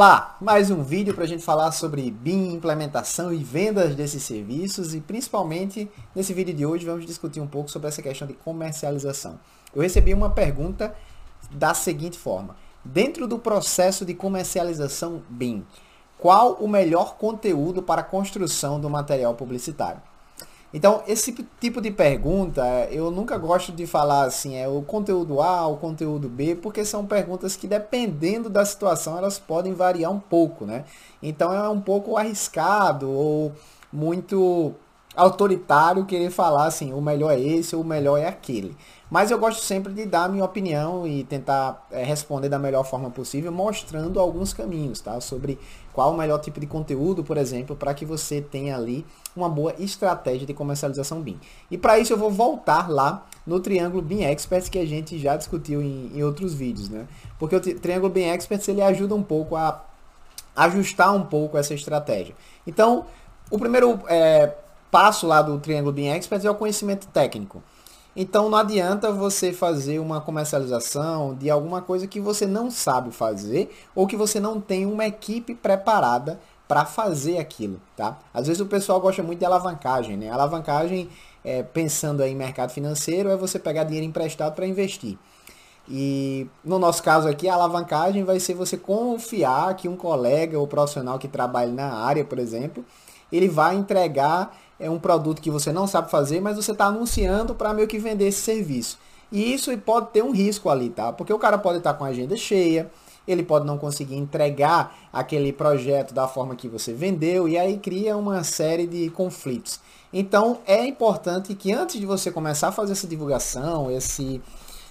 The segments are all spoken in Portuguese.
Olá, mais um vídeo para a gente falar sobre BIM, implementação e vendas desses serviços e principalmente nesse vídeo de hoje vamos discutir um pouco sobre essa questão de comercialização. Eu recebi uma pergunta da seguinte forma: dentro do processo de comercialização BIM, qual o melhor conteúdo para a construção do material publicitário? Então, esse tipo de pergunta, eu nunca gosto de falar assim, é o conteúdo A, o conteúdo B, porque são perguntas que, dependendo da situação, elas podem variar um pouco, né? Então, é um pouco arriscado ou muito autoritário querer falar assim, o melhor é esse ou o melhor é aquele. Mas eu gosto sempre de dar a minha opinião e tentar é, responder da melhor forma possível, mostrando alguns caminhos, tá? Sobre qual o melhor tipo de conteúdo, por exemplo, para que você tenha ali uma boa estratégia de comercialização BIM. E para isso eu vou voltar lá no Triângulo BIM Experts que a gente já discutiu em, em outros vídeos, né? Porque o Triângulo BIM Experts ele ajuda um pouco a ajustar um pouco essa estratégia. Então, o primeiro é, passo lá do Triângulo BIM Experts é o conhecimento técnico. Então não adianta você fazer uma comercialização de alguma coisa que você não sabe fazer ou que você não tem uma equipe preparada para fazer aquilo, tá? Às vezes o pessoal gosta muito de alavancagem, né? Alavancagem, é, pensando em mercado financeiro, é você pegar dinheiro emprestado para investir. E no nosso caso aqui, a alavancagem vai ser você confiar que um colega ou profissional que trabalhe na área, por exemplo, ele vai entregar é um produto que você não sabe fazer, mas você está anunciando para meio que vender esse serviço. E isso pode ter um risco ali, tá? Porque o cara pode estar tá com a agenda cheia, ele pode não conseguir entregar aquele projeto da forma que você vendeu e aí cria uma série de conflitos. Então é importante que antes de você começar a fazer essa divulgação, esse,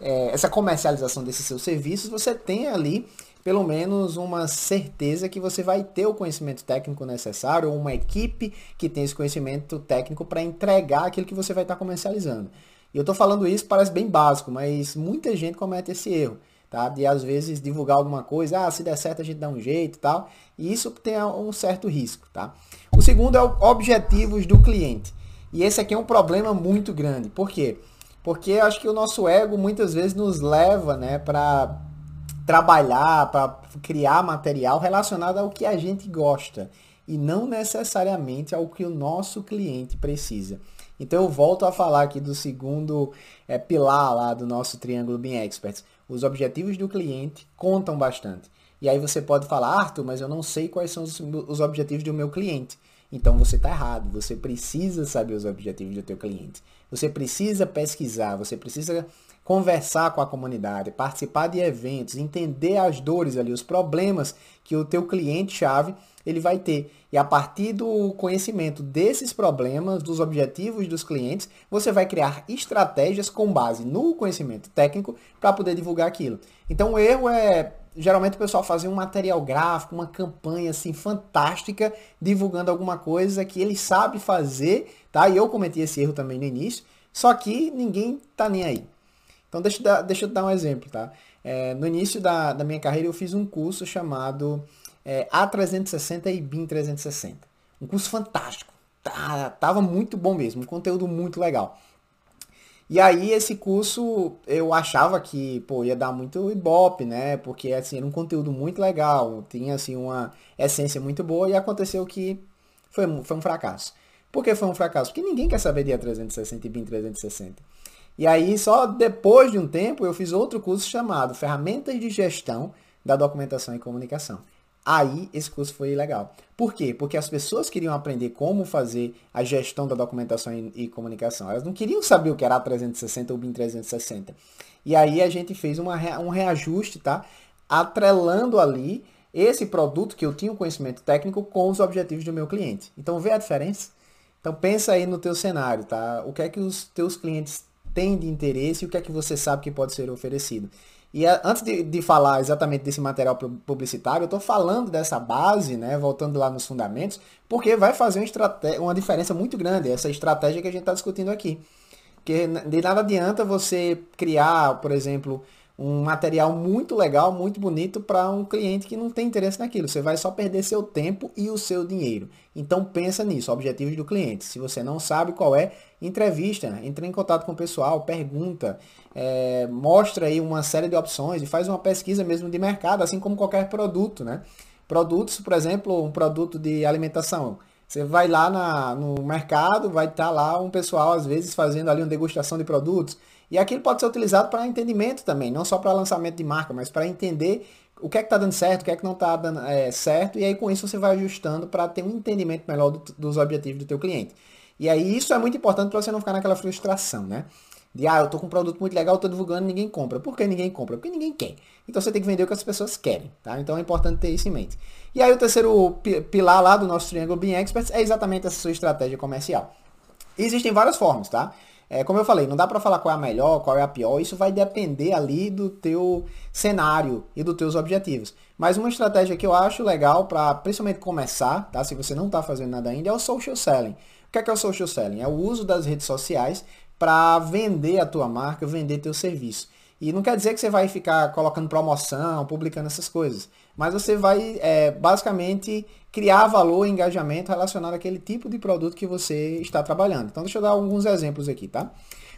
é, essa comercialização desses seus serviços, você tenha ali pelo menos uma certeza que você vai ter o conhecimento técnico necessário ou uma equipe que tem esse conhecimento técnico para entregar aquilo que você vai estar tá comercializando. E eu estou falando isso, parece bem básico, mas muita gente comete esse erro, tá? De às vezes divulgar alguma coisa, ah, se der certo a gente dá um jeito e tal. E isso tem um certo risco, tá? O segundo é o objetivos do cliente. E esse aqui é um problema muito grande. Por quê? Porque acho que o nosso ego muitas vezes nos leva, né, para trabalhar, para criar material relacionado ao que a gente gosta e não necessariamente ao que o nosso cliente precisa. Então eu volto a falar aqui do segundo é, pilar lá do nosso Triângulo BIM Experts. Os objetivos do cliente contam bastante. E aí você pode falar, Arthur, mas eu não sei quais são os, os objetivos do meu cliente. Então você está errado. Você precisa saber os objetivos do teu cliente. Você precisa pesquisar, você precisa conversar com a comunidade, participar de eventos, entender as dores ali, os problemas que o teu cliente-chave ele vai ter. E a partir do conhecimento desses problemas, dos objetivos dos clientes, você vai criar estratégias com base no conhecimento técnico para poder divulgar aquilo. Então o erro é geralmente o pessoal fazer um material gráfico, uma campanha assim fantástica, divulgando alguma coisa que ele sabe fazer, tá? E eu cometi esse erro também no início, só que ninguém tá nem aí. Então deixa eu dar, deixa eu dar um exemplo, tá? É, no início da, da minha carreira eu fiz um curso chamado é, A360 e BIM 360. Um curso fantástico. Tá, tava muito bom mesmo, um conteúdo muito legal. E aí esse curso eu achava que, pô, ia dar muito ibope, né? Porque assim, era um conteúdo muito legal, tinha assim uma essência muito boa e aconteceu que foi, foi um fracasso. Por que foi um fracasso? Porque ninguém quer saber de A360 e BIM 360. E aí, só depois de um tempo, eu fiz outro curso chamado Ferramentas de Gestão da Documentação e Comunicação. Aí, esse curso foi legal. Por quê? Porque as pessoas queriam aprender como fazer a gestão da documentação e, e comunicação. Elas não queriam saber o que era a 360 ou BIM 360. E aí, a gente fez uma, um reajuste, tá? Atrelando ali esse produto que eu tinha o conhecimento técnico com os objetivos do meu cliente. Então, vê a diferença? Então, pensa aí no teu cenário, tá? O que é que os teus clientes tem de interesse e o que é que você sabe que pode ser oferecido. E antes de, de, falar exatamente desse material publicitário, eu estou falando dessa base, né, voltando lá nos fundamentos, porque vai fazer uma, uma diferença muito grande, essa estratégia que a gente está discutindo aqui. Porque de nada adianta você criar, por exemplo, um material muito legal, muito bonito para um cliente que não tem interesse naquilo. Você vai só perder seu tempo e o seu dinheiro. Então pensa nisso, objetivos do cliente. Se você não sabe qual é, entrevista, entre em contato com o pessoal, pergunta, é, mostra aí uma série de opções e faz uma pesquisa mesmo de mercado, assim como qualquer produto, né? Produtos, por exemplo, um produto de alimentação. Você vai lá na, no mercado, vai estar tá lá um pessoal, às vezes, fazendo ali uma degustação de produtos. E aquilo pode ser utilizado para entendimento também, não só para lançamento de marca, mas para entender o que é que está dando certo, o que é que não está dando é, certo, e aí com isso você vai ajustando para ter um entendimento melhor do, dos objetivos do teu cliente. E aí isso é muito importante para você não ficar naquela frustração, né? De, ah, eu tô com um produto muito legal, tô divulgando, ninguém compra. Por que ninguém compra? Porque ninguém quer. Então você tem que vender o que as pessoas querem, tá? Então é importante ter isso em mente. E aí o terceiro pilar lá do nosso Triângulo Being Experts é exatamente essa sua estratégia comercial. E existem várias formas, tá? É, como eu falei, não dá para falar qual é a melhor, qual é a pior, isso vai depender ali do teu cenário e dos teus objetivos. Mas uma estratégia que eu acho legal para principalmente começar, tá? Se você não está fazendo nada ainda, é o social selling. O que é, que é o social selling? É o uso das redes sociais para vender a tua marca, vender teu serviço. E não quer dizer que você vai ficar colocando promoção, publicando essas coisas. Mas você vai é, basicamente criar valor e engajamento relacionado àquele tipo de produto que você está trabalhando. Então deixa eu dar alguns exemplos aqui, tá?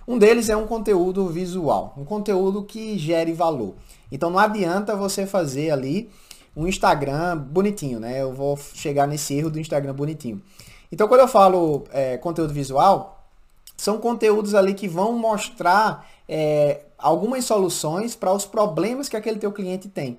Um deles é um conteúdo visual, um conteúdo que gere valor. Então não adianta você fazer ali um Instagram bonitinho, né? Eu vou chegar nesse erro do Instagram bonitinho. Então quando eu falo é, conteúdo visual, são conteúdos ali que vão mostrar é, algumas soluções para os problemas que aquele teu cliente tem.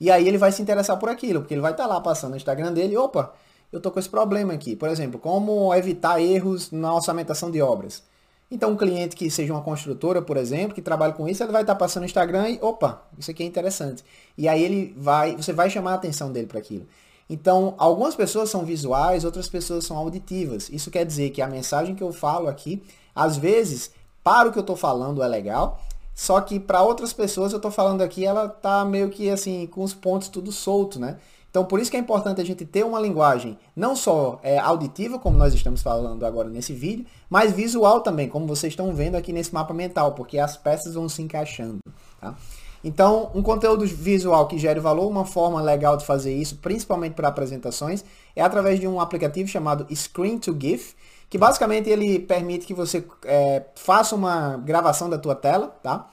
E aí ele vai se interessar por aquilo, porque ele vai estar tá lá passando no Instagram dele, opa, eu tô com esse problema aqui. Por exemplo, como evitar erros na orçamentação de obras. Então, um cliente que seja uma construtora, por exemplo, que trabalha com isso, ele vai estar tá passando no Instagram e, opa, isso aqui é interessante. E aí ele vai, você vai chamar a atenção dele para aquilo. Então, algumas pessoas são visuais, outras pessoas são auditivas. Isso quer dizer que a mensagem que eu falo aqui, às vezes, para o que eu estou falando é legal, só que para outras pessoas eu estou falando aqui, ela tá meio que assim, com os pontos tudo solto, né? Então, por isso que é importante a gente ter uma linguagem não só é, auditiva, como nós estamos falando agora nesse vídeo, mas visual também, como vocês estão vendo aqui nesse mapa mental, porque as peças vão se encaixando. Tá? Então, um conteúdo visual que gere valor, uma forma legal de fazer isso, principalmente para apresentações, é através de um aplicativo chamado Screen to GIF, que basicamente ele permite que você é, faça uma gravação da tua tela, tá?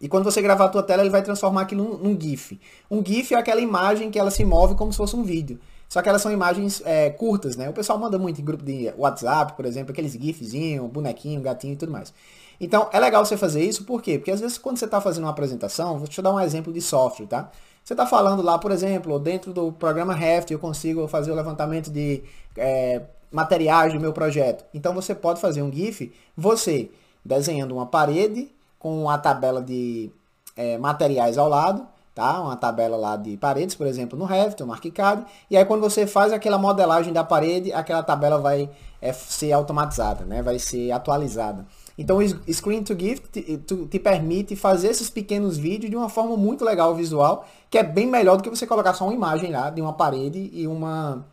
E quando você gravar a tua tela, ele vai transformar aquilo num, num GIF. Um GIF é aquela imagem que ela se move como se fosse um vídeo. Só que elas são imagens é, curtas, né? O pessoal manda muito em grupo de WhatsApp, por exemplo, aqueles GIFzinho, bonequinho, gatinho e tudo mais. Então, é legal você fazer isso, por quê? Porque às vezes quando você está fazendo uma apresentação, vou te dar um exemplo de software, tá? Você está falando lá, por exemplo, dentro do programa Raft, eu consigo fazer o levantamento de é, materiais do meu projeto. Então, você pode fazer um GIF, você desenhando uma parede com a tabela de é, materiais ao lado, tá? Uma tabela lá de paredes, por exemplo, no Revit no ArchiCAD. E aí quando você faz aquela modelagem da parede, aquela tabela vai é, ser automatizada, né? Vai ser atualizada. Então o Screen to Gift te, te, permite fazer esses pequenos vídeos de uma forma muito legal visual, que é bem melhor do que você colocar só uma imagem lá de uma parede e uma,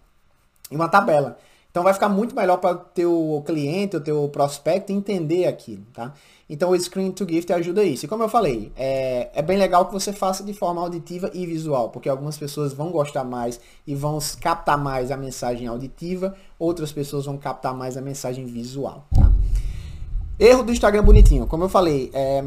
e uma tabela. Então vai ficar muito melhor para o teu cliente, o teu prospecto entender aquilo, tá? Então o Screen to Gift ajuda isso. E como eu falei, é, é bem legal que você faça de forma auditiva e visual, porque algumas pessoas vão gostar mais e vão captar mais a mensagem auditiva, outras pessoas vão captar mais a mensagem visual, tá? Erro do Instagram bonitinho. Como eu falei, é,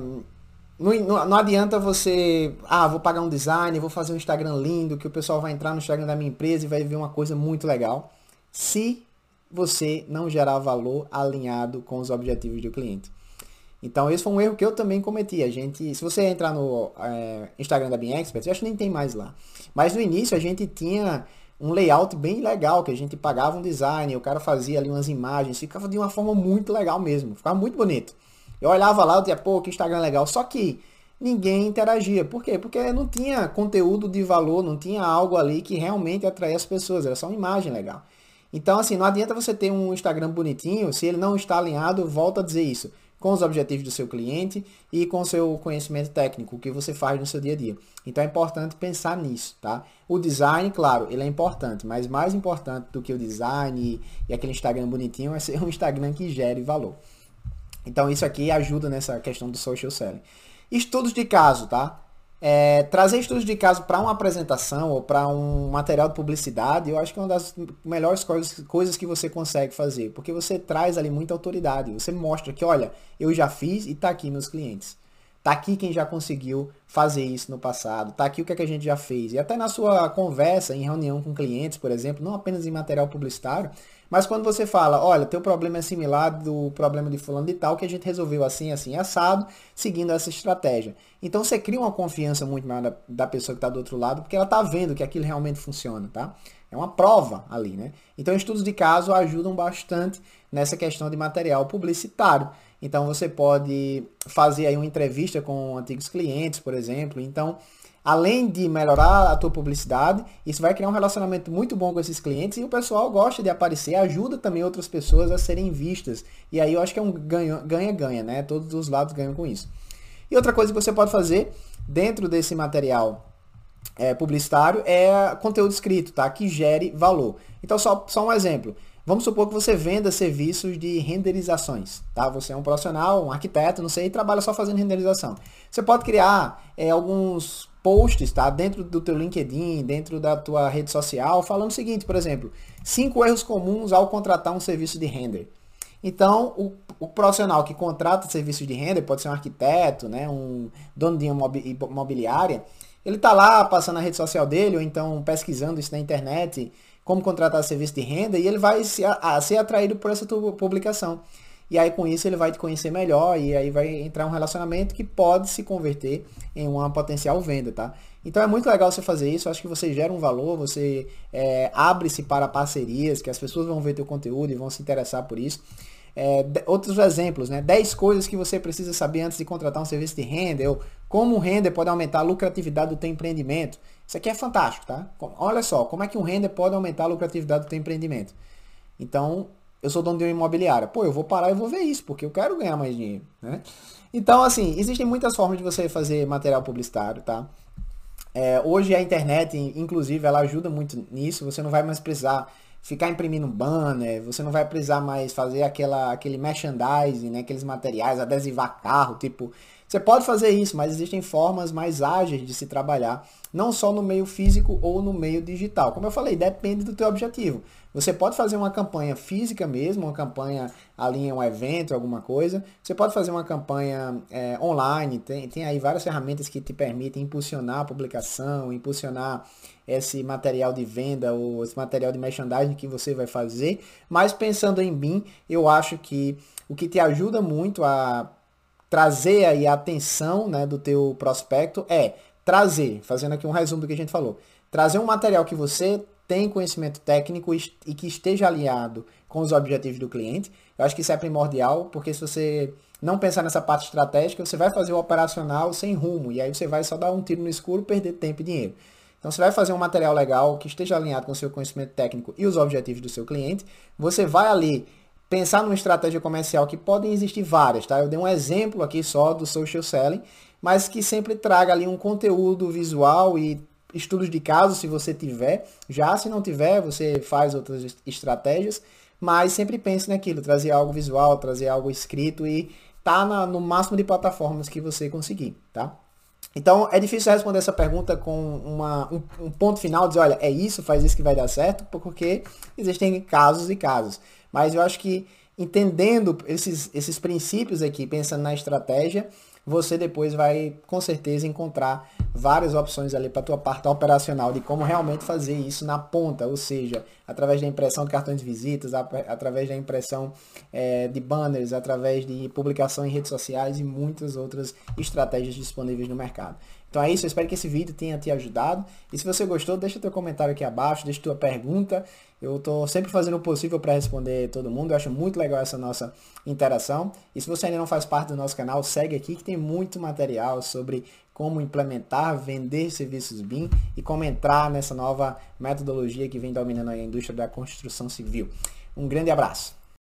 não, não, adianta você, ah, vou pagar um design, vou fazer um Instagram lindo, que o pessoal vai entrar no Instagram da minha empresa e vai ver uma coisa muito legal. Se você não gerar valor alinhado com os objetivos do cliente. Então, esse foi um erro que eu também cometi. A gente, se você entrar no é, Instagram da Bean Expert, eu acho que nem tem mais lá. Mas no início a gente tinha um layout bem legal, que a gente pagava um design, o cara fazia ali umas imagens, ficava de uma forma muito legal mesmo, ficava muito bonito. Eu olhava lá, eu dizia, pô, que Instagram legal, só que ninguém interagia. Por quê? Porque não tinha conteúdo de valor, não tinha algo ali que realmente atraía as pessoas, era só uma imagem legal. Então, assim, não adianta você ter um Instagram bonitinho se ele não está alinhado, volta a dizer isso com os objetivos do seu cliente e com o seu conhecimento técnico, o que você faz no seu dia a dia. Então é importante pensar nisso, tá? O design, claro, ele é importante, mas mais importante do que o design e, aquele Instagram bonitinho é ser um Instagram que gere valor. Então isso aqui ajuda nessa questão do social selling. Estudos de caso, tá? É, trazer estudos de caso para uma apresentação ou para um material de publicidade, eu acho que é uma das melhores coisas, coisas que você consegue fazer, porque você traz ali muita autoridade, você mostra que, olha, eu já fiz e está aqui meus clientes. Tá aqui quem já conseguiu fazer isso no passado, tá aqui o que, é que a gente já fez. E até na sua conversa, em reunião com clientes, por exemplo, não apenas em material publicitário, mas quando você fala, olha, teu problema é similar do problema de fulano de tal, que a gente resolveu assim, assim, assado, seguindo essa estratégia. Então você cria uma confiança muito maior da, da pessoa que está do outro lado, porque ela está vendo que aquilo realmente funciona, tá? É uma prova ali, né? Então estudos de caso ajudam bastante nessa questão de material publicitário. Então você pode fazer aí uma entrevista com antigos clientes, por exemplo. Então, além de melhorar a tua publicidade, isso vai criar um relacionamento muito bom com esses clientes e o pessoal gosta de aparecer, ajuda também outras pessoas a serem vistas. E aí eu acho que é um ganha-ganha, né? Todos os lados ganham com isso. E outra coisa que você pode fazer dentro desse material é, publicitário é conteúdo escrito, tá? Que gere valor. Então, só, só um exemplo. Vamos supor que você venda serviços de renderizações, tá? Você é um profissional, um arquiteto, não sei, e trabalha só fazendo renderização. Você pode criar é, alguns posts, tá? Dentro do teu LinkedIn, dentro da tua rede social, falando o seguinte, por exemplo, cinco erros comuns ao contratar um serviço de render. Então, o, o profissional que contrata serviços de render, pode ser um arquiteto, né? Um dono de imobiliária, ele tá lá passando na rede social dele, ou então pesquisando isso na internet, como contratar serviço de renda e ele vai se, a, ser atraído por essa tua publicação. E aí com isso ele vai te conhecer melhor e aí vai entrar um relacionamento que pode se converter em uma potencial venda, tá? Então é muito legal você fazer isso, acho que você gera um valor, você é, abre-se para parcerias, que as pessoas vão ver teu conteúdo e vão se interessar por isso. É, outros exemplos, né? 10 coisas que você precisa saber antes de contratar um serviço de renda, ou como um render pode aumentar a lucratividade do teu empreendimento. Isso aqui é fantástico, tá? Olha só, como é que um render pode aumentar a lucratividade do teu empreendimento. Então, eu sou dono de uma imobiliária. Pô, eu vou parar e vou ver isso, porque eu quero ganhar mais dinheiro, né? Então, assim, existem muitas formas de você fazer material publicitário, tá? É, hoje a internet, inclusive, ela ajuda muito nisso. Você não vai mais precisar ficar imprimindo banner, você não vai precisar mais fazer aquela, aquele merchandising, né, aqueles materiais, adesivar carro, tipo, você pode fazer isso, mas existem formas mais ágeis de se trabalhar, não só no meio físico ou no meio digital. Como eu falei, depende do teu objetivo. Você pode fazer uma campanha física mesmo, uma campanha ali em um evento, alguma coisa. Você pode fazer uma campanha é, online, tem, tem aí várias ferramentas que te permitem impulsionar a publicação, impulsionar esse material de venda ou esse material de merchandising que você vai fazer. Mas pensando em BIM, eu acho que o que te ajuda muito a trazer aí a atenção né, do teu prospecto é trazer, fazendo aqui um resumo do que a gente falou, trazer um material que você tem conhecimento técnico e que esteja alinhado com os objetivos do cliente. Eu acho que isso é primordial, porque se você não pensar nessa parte estratégica, você vai fazer o operacional sem rumo, e aí você vai só dar um tiro no escuro, perder tempo e dinheiro. Então você vai fazer um material legal que esteja alinhado com o seu conhecimento técnico e os objetivos do seu cliente. Você vai ali pensar numa estratégia comercial que podem existir várias, tá? Eu dei um exemplo aqui só do social selling, mas que sempre traga ali um conteúdo visual e estudos de caso, se você tiver. Já se não tiver, você faz outras estratégias, mas sempre pense naquilo, trazer algo visual, trazer algo escrito e tá na, no máximo de plataformas que você conseguir, tá? Então, é difícil responder essa pergunta com uma, um, um, ponto final, dizer, olha, é isso, faz isso que vai dar certo, porque existem casos e casos. Mas eu acho que entendendo esses, esses princípios aqui, pensando na estratégia, você depois vai com certeza encontrar várias opções ali para a tua parte operacional de como realmente fazer isso na ponta, ou seja, através da impressão de cartões de visitas, através da impressão é, de banners, através de publicação em redes sociais e muitas outras estratégias disponíveis no mercado. Então é isso, eu espero que esse vídeo tenha te ajudado. E se você gostou, deixa teu comentário aqui abaixo, deixa tua pergunta. Eu estou sempre fazendo o possível para responder todo mundo. Eu acho muito legal essa nossa interação. E se você ainda não faz parte do nosso canal, segue aqui que tem muito material sobre como implementar, vender serviços BIM e como entrar nessa nova metodologia que vem dominando a indústria da construção civil. Um grande abraço.